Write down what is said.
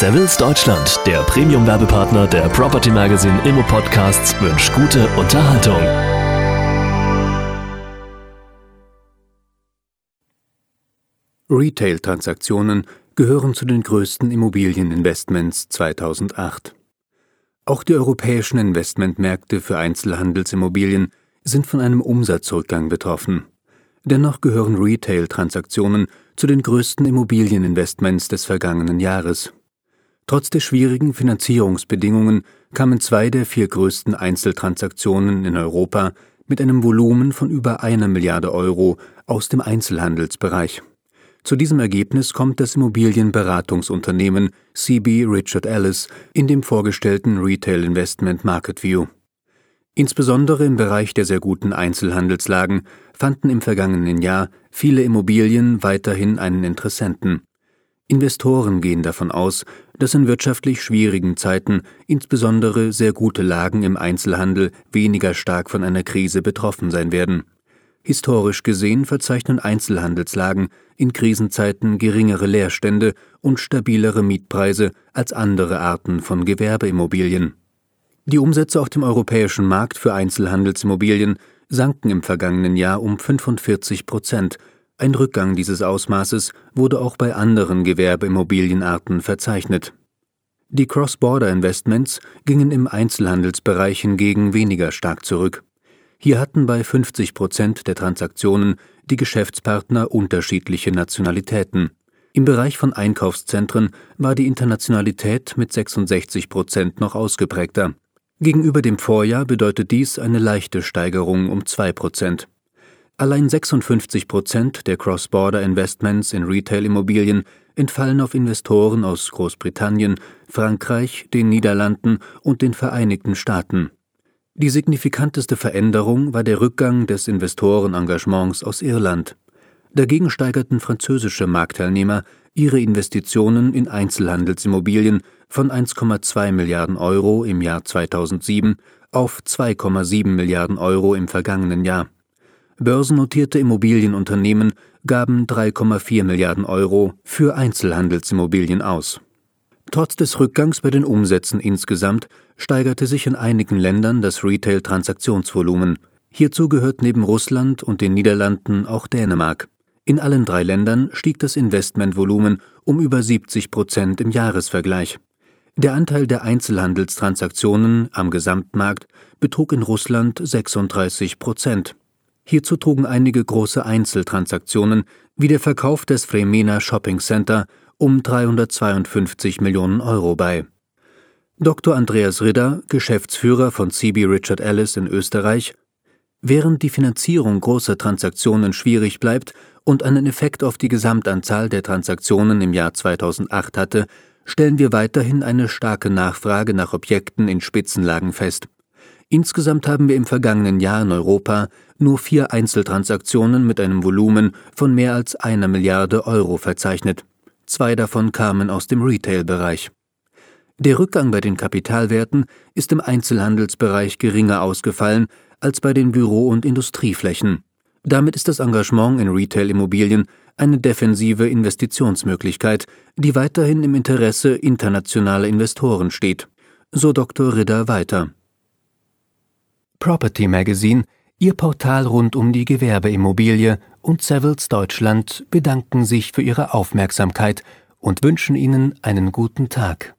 Savills Deutschland, der Premium-Werbepartner der Property Magazine Immo Podcasts, wünscht gute Unterhaltung. Retail-Transaktionen gehören zu den größten Immobilieninvestments 2008. Auch die europäischen Investmentmärkte für Einzelhandelsimmobilien sind von einem Umsatzrückgang betroffen. Dennoch gehören Retail-Transaktionen zu den größten Immobilieninvestments des vergangenen Jahres. Trotz der schwierigen Finanzierungsbedingungen kamen zwei der vier größten Einzeltransaktionen in Europa mit einem Volumen von über einer Milliarde Euro aus dem Einzelhandelsbereich. Zu diesem Ergebnis kommt das Immobilienberatungsunternehmen CB Richard Ellis in dem vorgestellten Retail Investment Market View. Insbesondere im Bereich der sehr guten Einzelhandelslagen fanden im vergangenen Jahr viele Immobilien weiterhin einen Interessenten. Investoren gehen davon aus, dass in wirtschaftlich schwierigen Zeiten insbesondere sehr gute Lagen im Einzelhandel weniger stark von einer Krise betroffen sein werden. Historisch gesehen verzeichnen Einzelhandelslagen in Krisenzeiten geringere Leerstände und stabilere Mietpreise als andere Arten von Gewerbeimmobilien. Die Umsätze auf dem europäischen Markt für Einzelhandelsimmobilien sanken im vergangenen Jahr um 45 Prozent ein Rückgang dieses Ausmaßes wurde auch bei anderen Gewerbeimmobilienarten verzeichnet. Die Cross-Border-Investments gingen im Einzelhandelsbereich hingegen weniger stark zurück. Hier hatten bei 50 Prozent der Transaktionen die Geschäftspartner unterschiedliche Nationalitäten. Im Bereich von Einkaufszentren war die Internationalität mit 66 Prozent noch ausgeprägter. Gegenüber dem Vorjahr bedeutet dies eine leichte Steigerung um zwei Prozent. Allein 56 Prozent der Cross-Border-Investments in Retail-Immobilien entfallen auf Investoren aus Großbritannien, Frankreich, den Niederlanden und den Vereinigten Staaten. Die signifikanteste Veränderung war der Rückgang des Investorenengagements aus Irland. Dagegen steigerten französische Marktteilnehmer ihre Investitionen in Einzelhandelsimmobilien von 1,2 Milliarden Euro im Jahr 2007 auf 2,7 Milliarden Euro im vergangenen Jahr. Börsennotierte Immobilienunternehmen gaben 3,4 Milliarden Euro für Einzelhandelsimmobilien aus. Trotz des Rückgangs bei den Umsätzen insgesamt steigerte sich in einigen Ländern das Retail-Transaktionsvolumen. Hierzu gehört neben Russland und den Niederlanden auch Dänemark. In allen drei Ländern stieg das Investmentvolumen um über 70 Prozent im Jahresvergleich. Der Anteil der Einzelhandelstransaktionen am Gesamtmarkt betrug in Russland 36 Prozent. Hierzu trugen einige große Einzeltransaktionen wie der Verkauf des Fremena Shopping Center um 352 Millionen Euro bei. Dr. Andreas Ridder, Geschäftsführer von CB Richard Ellis in Österreich, Während die Finanzierung großer Transaktionen schwierig bleibt und einen Effekt auf die Gesamtanzahl der Transaktionen im Jahr 2008 hatte, stellen wir weiterhin eine starke Nachfrage nach Objekten in Spitzenlagen fest. Insgesamt haben wir im vergangenen Jahr in Europa nur vier Einzeltransaktionen mit einem Volumen von mehr als einer Milliarde Euro verzeichnet. Zwei davon kamen aus dem Retail-Bereich. Der Rückgang bei den Kapitalwerten ist im Einzelhandelsbereich geringer ausgefallen als bei den Büro- und Industrieflächen. Damit ist das Engagement in Retail-Immobilien eine defensive Investitionsmöglichkeit, die weiterhin im Interesse internationaler Investoren steht. So Dr. Ridder weiter. Property Magazine, Ihr Portal rund um die Gewerbeimmobilie und Savills Deutschland bedanken sich für Ihre Aufmerksamkeit und wünschen Ihnen einen guten Tag.